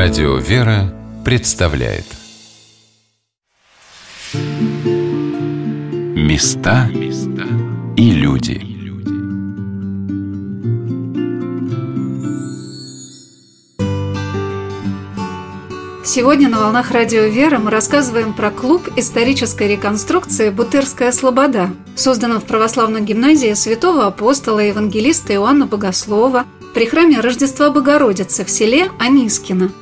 Радио «Вера» представляет Места и люди Сегодня на «Волнах Радио Вера» мы рассказываем про клуб исторической реконструкции «Бутырская слобода», созданном в православной гимназии святого апостола и евангелиста Иоанна Богослова при храме Рождества Богородицы в селе Анискино.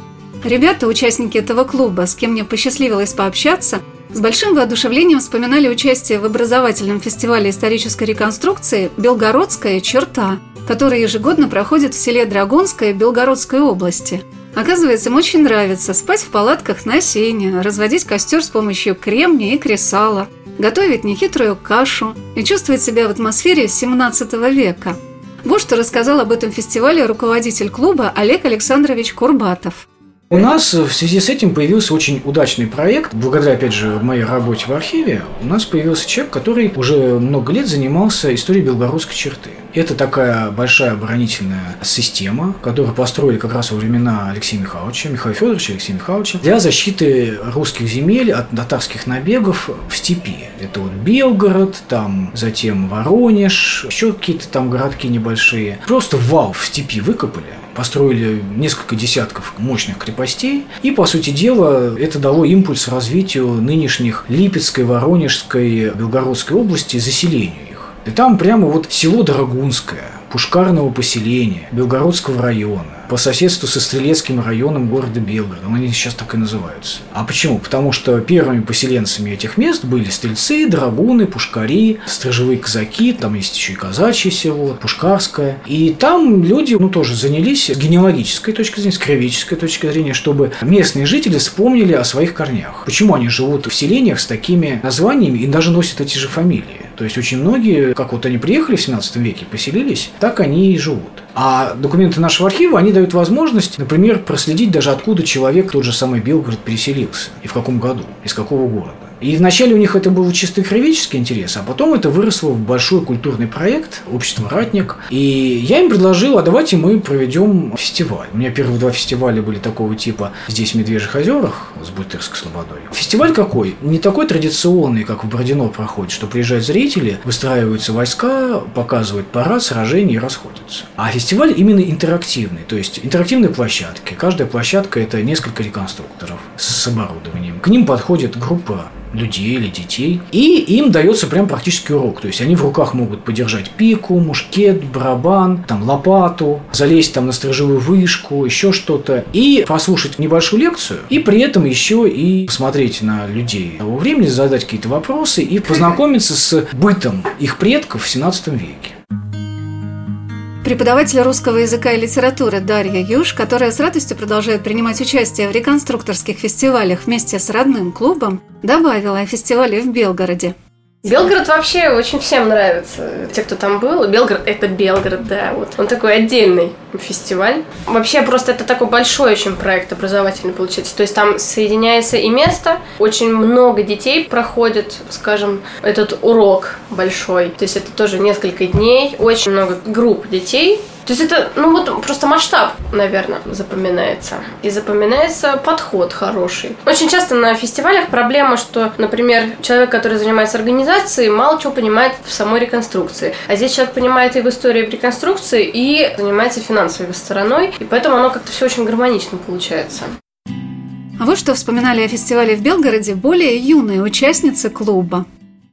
Ребята, участники этого клуба, с кем мне посчастливилось пообщаться, с большим воодушевлением вспоминали участие в образовательном фестивале исторической реконструкции «Белгородская черта», который ежегодно проходит в селе Драгунское Белгородской области – Оказывается, им очень нравится спать в палатках на сене, разводить костер с помощью кремния и кресала, готовить нехитрую кашу и чувствовать себя в атмосфере 17 века. Вот что рассказал об этом фестивале руководитель клуба Олег Александрович Курбатов. У нас в связи с этим появился очень удачный проект. Благодаря, опять же, моей работе в архиве, у нас появился человек, который уже много лет занимался историей белгородской черты. Это такая большая оборонительная система, которую построили как раз во времена Алексея Михайловича, Михаила Федоровича Алексея Михайловича, для защиты русских земель от татарских набегов в степи. Это вот Белгород, там затем Воронеж, еще какие-то там городки небольшие. Просто вал в степи выкопали построили несколько десятков мощных крепостей, и, по сути дела, это дало импульс развитию нынешних Липецкой, Воронежской, Белгородской области, заселению их. И там прямо вот село Драгунское, Пушкарного поселения, Белгородского района, по соседству со Стрелецким районом города Белгорода. Они сейчас так и называются. А почему? Потому что первыми поселенцами этих мест были стрельцы, драгуны, пушкари, стражевые казаки, там есть еще и казачье село, Пушкарское. И там люди, ну, тоже занялись с генеалогической точки зрения, с кровеческой точки зрения, чтобы местные жители вспомнили о своих корнях. Почему они живут в селениях с такими названиями и даже носят эти же фамилии. То есть очень многие, как вот они приехали в 17 веке, поселились, так они и живут. А документы нашего архива, они дают возможность, например, проследить даже откуда человек, тот же самый Белгород, переселился и в каком году, из какого города. И вначале у них это был чисто кровеческий интерес, а потом это выросло в большой культурный проект «Общество Ратник». И я им предложил, а давайте мы проведем фестиваль. У меня первые два фестиваля были такого типа здесь, в Медвежьих озерах, с Бутырской слободой. Фестиваль какой? Не такой традиционный, как в Бородино проходит, что приезжают зрители, выстраиваются войска, показывают парад, сражения и расходятся. А фестиваль именно интерактивный, то есть интерактивные площадки. Каждая площадка – это несколько реконструкторов с оборудованием. К ним подходит группа людей или детей. И им дается прям практически урок. То есть они в руках могут подержать пику, мушкет, барабан, там лопату, залезть там на сторожевую вышку, еще что-то. И послушать небольшую лекцию. И при этом еще и посмотреть на людей того времени, задать какие-то вопросы и познакомиться с бытом их предков в 17 веке преподаватель русского языка и литературы Дарья Юж, которая с радостью продолжает принимать участие в реконструкторских фестивалях вместе с родным клубом, добавила о фестивале в Белгороде. Белгород вообще очень всем нравится. Те, кто там был. Белгород – это Белгород, да. Вот. Он такой отдельный фестиваль. Вообще просто это такой большой очень проект образовательный получается. То есть там соединяется и место. Очень много детей проходит, скажем, этот урок большой. То есть это тоже несколько дней. Очень много групп детей то есть это, ну вот просто масштаб, наверное, запоминается. И запоминается подход хороший. Очень часто на фестивалях проблема, что, например, человек, который занимается организацией, мало чего понимает в самой реконструкции. А здесь человек понимает и в истории в реконструкции, и занимается финансовой стороной. И поэтому оно как-то все очень гармонично получается. А вы что вспоминали о фестивале в Белгороде более юные участницы клуба?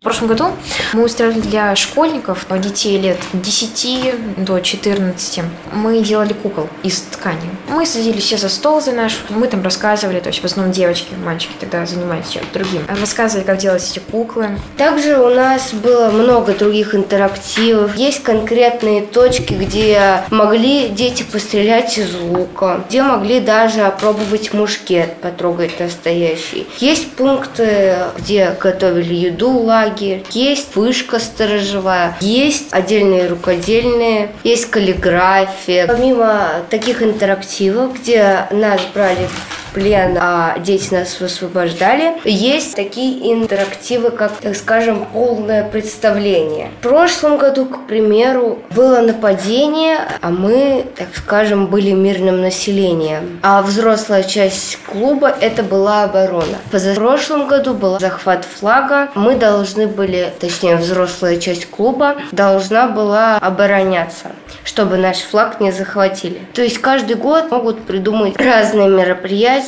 В прошлом году мы устраивали для школьников, детей лет 10 до 14, мы делали кукол из ткани. Мы садились все за стол за наш, мы там рассказывали, то есть в основном девочки, мальчики тогда занимались чем-то другим. Рассказывали, как делать эти куклы. Также у нас было много других интерактивов. Есть конкретные точки, где могли дети пострелять из лука, где могли даже опробовать мушкет, потрогать настоящий. Есть пункты, где готовили еду, лагерь, лагерь, есть вышка сторожевая, есть отдельные рукодельные, есть каллиграфия. Помимо таких интерактивов, где нас брали плен, а дети нас высвобождали. Есть такие интерактивы, как, так скажем, полное представление. В прошлом году, к примеру, было нападение, а мы, так скажем, были мирным населением. А взрослая часть клуба – это была оборона. В позапрошлом году был захват флага. Мы должны были, точнее, взрослая часть клуба должна была обороняться, чтобы наш флаг не захватили. То есть каждый год могут придумать разные мероприятия,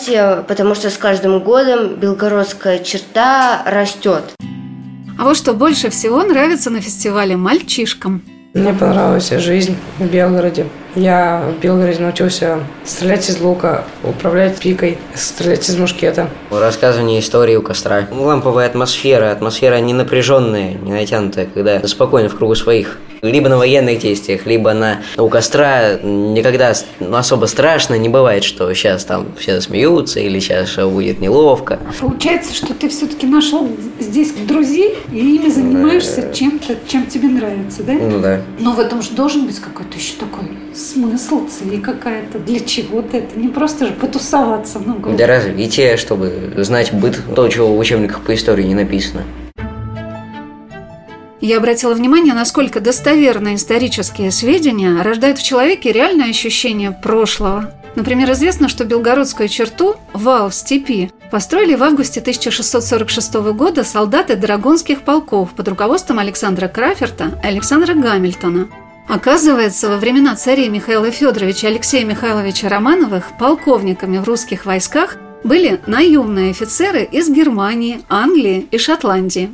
потому что с каждым годом белгородская черта растет. А вот что больше всего нравится на фестивале мальчишкам – мне понравилась жизнь в Белгороде. Я в Белгороде научился стрелять из лука, управлять пикой, стрелять из мушкета. Рассказывание истории у костра. Ламповая атмосфера, атмосфера не напряженная, не натянутая, когда спокойно в кругу своих. Либо на военных действиях, либо на у костра никогда ну, особо страшно не бывает, что сейчас там все смеются или сейчас будет неловко. Получается, что ты все-таки нашел здесь друзей и ими занимаешься чем-то, чем тебе нравится, да? Ну да. Но в этом же должен быть какой-то еще такой смысл, цель какая-то. Для чего-то это не просто же потусоваться. Ну, Для развития, чтобы знать быт, то, чего в учебниках по истории не написано. Я обратила внимание, насколько достоверные исторические сведения рождают в человеке реальное ощущение прошлого. Например, известно, что Белгородскую черту, вал в степи, построили в августе 1646 года солдаты драгонских полков под руководством Александра Краферта и Александра Гамильтона. Оказывается, во времена царей Михаила Федоровича Алексея Михайловича Романовых полковниками в русских войсках были наемные офицеры из Германии, Англии и Шотландии.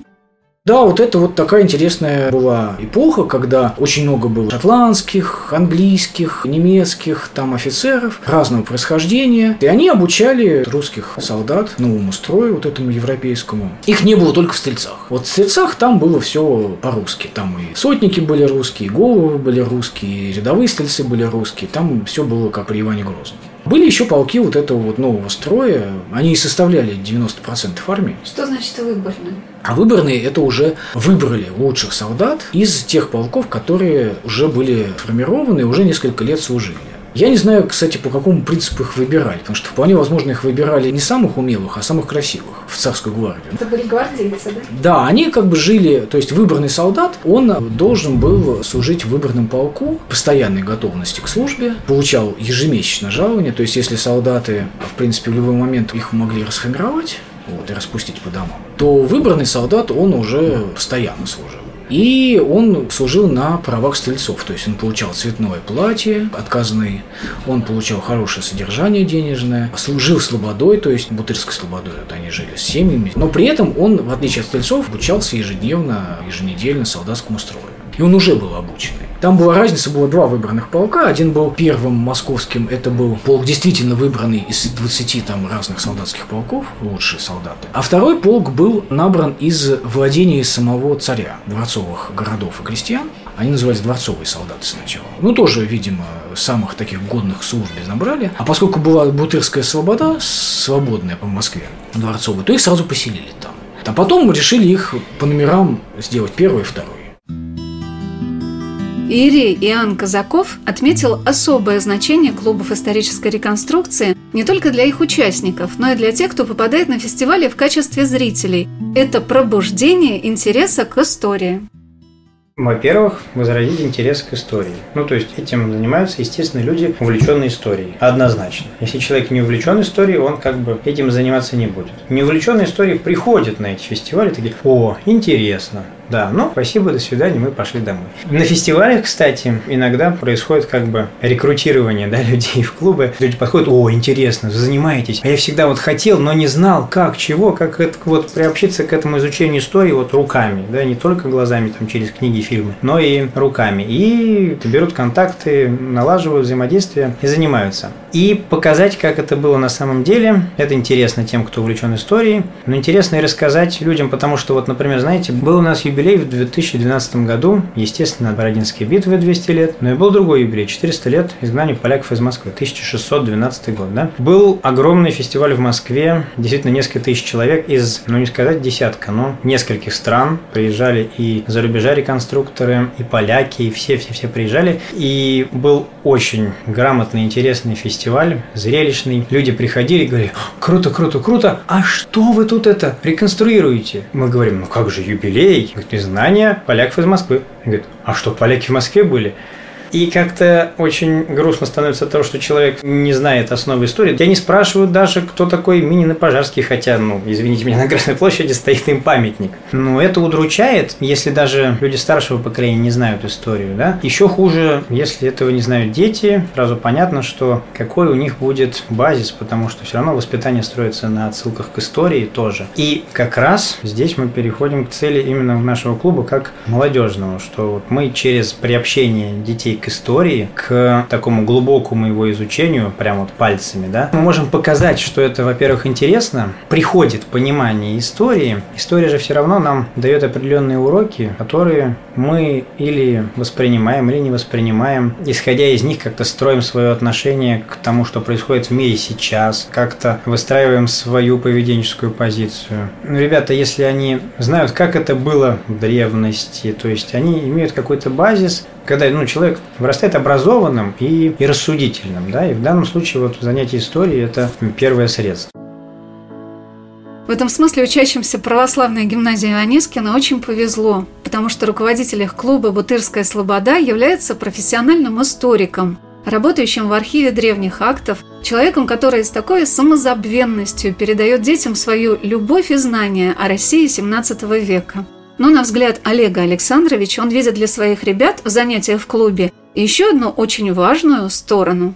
Да, вот это вот такая интересная была эпоха, когда очень много было шотландских, английских, немецких там офицеров разного происхождения. И они обучали русских солдат новому строю, вот этому европейскому. Их не было только в стрельцах. Вот в стрельцах там было все по-русски. Там и сотники были русские, и головы были русские, и рядовые стрельцы были русские. Там все было как при Иване Грозном. Были еще полки вот этого вот нового строя. Они и составляли 90% армии. Что значит выборные? А выборные – это уже выбрали лучших солдат из тех полков, которые уже были формированы и уже несколько лет служили. Я не знаю, кстати, по какому принципу их выбирали, потому что вполне возможно их выбирали не самых умелых, а самых красивых в царскую гвардию. Это были гвардейцы, да? Да, они как бы жили, то есть выборный солдат, он должен был служить в выборном полку, постоянной готовности к службе, получал ежемесячно жалование, то есть если солдаты, в принципе, в любой момент их могли расформировать, вот, и распустить по домам, то выборный солдат, он уже постоянно служил. И он служил на правах стрельцов, то есть он получал цветное платье, отказанный, он получал хорошее содержание денежное, служил слободой, то есть бутырской слободой, вот они жили с семьями, но при этом он, в отличие от стрельцов, обучался ежедневно, еженедельно солдатскому строю. И он уже был обученный. Там была разница, было два выбранных полка. Один был первым московским, это был полк действительно выбранный из 20 там разных солдатских полков, лучшие солдаты. А второй полк был набран из владений самого царя, дворцовых городов и крестьян. Они назывались дворцовые солдаты сначала. Ну, тоже, видимо, самых таких годных службе набрали. А поскольку была Бутырская слобода, свободная по Москве, дворцовая, то их сразу поселили там. А потом решили их по номерам сделать первый и второй. Иерей Иоанн Казаков отметил особое значение клубов исторической реконструкции не только для их участников, но и для тех, кто попадает на фестивали в качестве зрителей. Это пробуждение интереса к истории. Во-первых, возродить интерес к истории. Ну, то есть этим занимаются, естественно, люди, увлеченные историей. Однозначно. Если человек не увлечен историей, он как бы этим заниматься не будет. Не увлеченные историей приходят на эти фестивали, такие, о, интересно, да, ну, спасибо, до свидания, мы пошли домой. На фестивалях, кстати, иногда происходит как бы рекрутирование да, людей в клубы. Люди подходят, о, интересно, вы занимаетесь. А я всегда вот хотел, но не знал, как, чего, как это, вот приобщиться к этому изучению истории вот руками, да, не только глазами там через книги, фильмы, но и руками. И берут контакты, налаживают взаимодействие и занимаются. И показать, как это было на самом деле, это интересно тем, кто увлечен историей, но интересно и рассказать людям, потому что вот, например, знаете, был у нас юбилей юбилей в 2012 году, естественно, Бородинские битвы 200 лет, но и был другой юбилей, 400 лет изгнания поляков из Москвы, 1612 год, да. Был огромный фестиваль в Москве, действительно несколько тысяч человек из, ну не сказать десятка, но нескольких стран приезжали и за рубежа реконструкторы, и поляки, и все-все-все приезжали, и был очень грамотный, интересный фестиваль, зрелищный. Люди приходили и говорили, круто, круто, круто, а что вы тут это реконструируете? Мы говорим, ну как же юбилей? Говорит, изгнание поляков из Москвы. Говорит, а что, поляки в Москве были? И как-то очень грустно становится того, что человек не знает основы истории. Я не спрашиваю даже, кто такой Минин и Пожарский, хотя, ну, извините меня, на Красной площади стоит им памятник. Но это удручает, если даже люди старшего поколения не знают историю, да. Еще хуже, если этого не знают дети, сразу понятно, что какой у них будет базис, потому что все равно воспитание строится на отсылках к истории тоже. И как раз здесь мы переходим к цели именно нашего клуба как молодежного, что вот мы через приобщение детей к истории, к такому глубокому его изучению, прям вот пальцами, да, мы можем показать, что это, во-первых, интересно, приходит понимание истории. История же все равно нам дает определенные уроки, которые мы или воспринимаем, или не воспринимаем. Исходя из них, как-то строим свое отношение к тому, что происходит в мире сейчас, как-то выстраиваем свою поведенческую позицию. Ну, ребята, если они знают, как это было в древности, то есть они имеют какой-то базис, когда ну, человек вырастает образованным и, и рассудительным, да, и в данном случае вот занятие историей – это первое средство. В этом смысле учащимся православной гимназии Анискина очень повезло, потому что руководитель их клуба «Бутырская слобода» является профессиональным историком, работающим в архиве древних актов, человеком, который с такой самозабвенностью передает детям свою любовь и знания о России XVII века. Но, на взгляд Олега Александровича, он видит для своих ребят в занятиях в клубе еще одну очень важную сторону.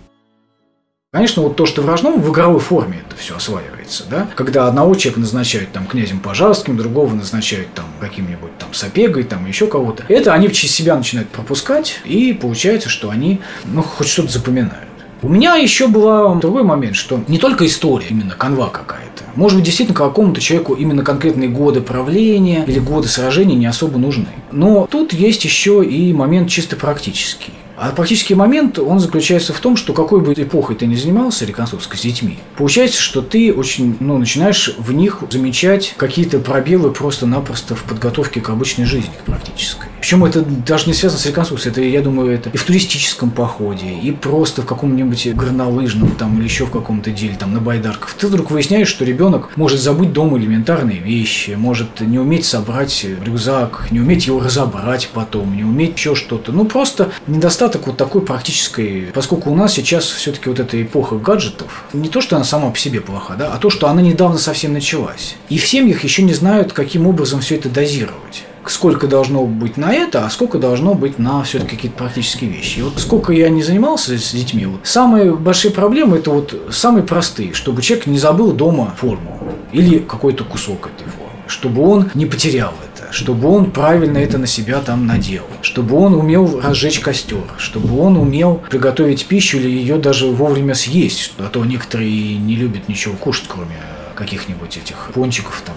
Конечно, вот то, что в Рожном, в игровой форме это все осваивается, да? Когда одного человека назначают там князем Пожарским, другого назначают там каким-нибудь там Сапегой, там еще кого-то. Это они через себя начинают пропускать, и получается, что они, ну, хоть что-то запоминают. У меня еще был другой момент, что не только история, именно канва какая-то. Может быть, действительно какому-то человеку именно конкретные годы правления или годы сражений не особо нужны. Но тут есть еще и момент чисто практический. А практический момент, он заключается в том, что какой бы эпохой ты ни занимался, реконструкцией с детьми, получается, что ты очень, ну, начинаешь в них замечать какие-то пробелы просто-напросто в подготовке к обычной жизни, к практической. Причем это даже не связано с реконструкцией, это, я думаю, это и в туристическом походе, и просто в каком-нибудь горнолыжном там или еще в каком-то деле, там на байдарках. Ты вдруг выясняешь, что ребенок может забыть дома элементарные вещи, может не уметь собрать рюкзак, не уметь его разобрать потом, не уметь еще что-то. Ну, просто недостаток вот такой практической, поскольку у нас сейчас все-таки вот эта эпоха гаджетов, не то, что она сама по себе плоха, да, а то, что она недавно совсем началась. И в семьях еще не знают, каким образом все это дозировать сколько должно быть на это, а сколько должно быть на все-таки какие-то практические вещи. И вот сколько я не занимался с детьми, вот, самые большие проблемы это вот самые простые, чтобы человек не забыл дома форму или какой-то кусок этой формы, чтобы он не потерял это, чтобы он правильно это на себя там надел, чтобы он умел разжечь костер, чтобы он умел приготовить пищу или ее даже вовремя съесть, а то некоторые не любят ничего кушать, кроме каких-нибудь этих пончиков там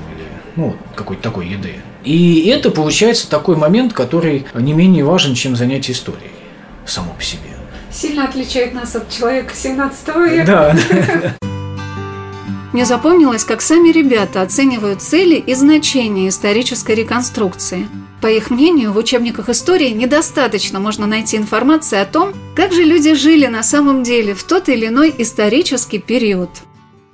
ну, какой-то такой еды. И это получается такой момент, который не менее важен, чем занятие историей само по себе. Сильно отличает нас от человека 17 века. Да. Мне запомнилось, как сами ребята оценивают цели и значение исторической реконструкции. По их мнению, в учебниках истории недостаточно можно найти информации о том, как же люди жили на самом деле в тот или иной исторический период –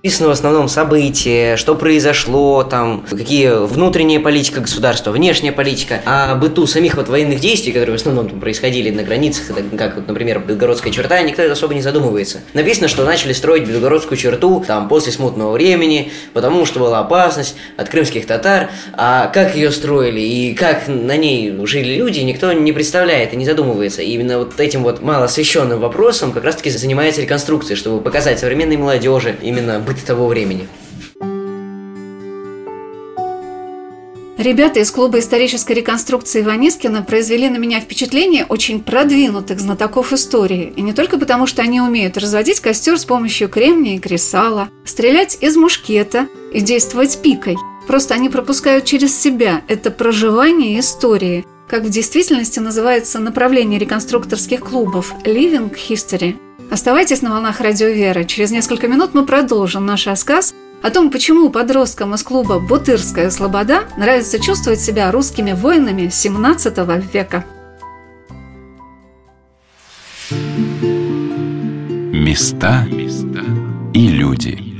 Написано в основном события, что произошло, там, какие внутренняя политика государства, внешняя политика, а быту самих вот военных действий, которые в основном там происходили на границах, как, вот, например, Белгородская черта, никто особо не задумывается. Написано, что начали строить Белгородскую черту там после смутного времени, потому что была опасность от крымских татар, а как ее строили и как на ней жили люди, никто не представляет и не задумывается. И именно вот этим вот мало освещенным вопросом как раз-таки занимается реконструкция, чтобы показать современной молодежи именно быт того времени. Ребята из клуба исторической реконструкции Иванискина произвели на меня впечатление очень продвинутых знатоков истории. И не только потому, что они умеют разводить костер с помощью кремния и кресала, стрелять из мушкета и действовать пикой. Просто они пропускают через себя это проживание истории, как в действительности называется направление реконструкторских клубов «Living History». Оставайтесь на волнах Радио Вера. Через несколько минут мы продолжим наш рассказ о том, почему подросткам из клуба «Бутырская слобода» нравится чувствовать себя русскими воинами 17 века. Места и люди.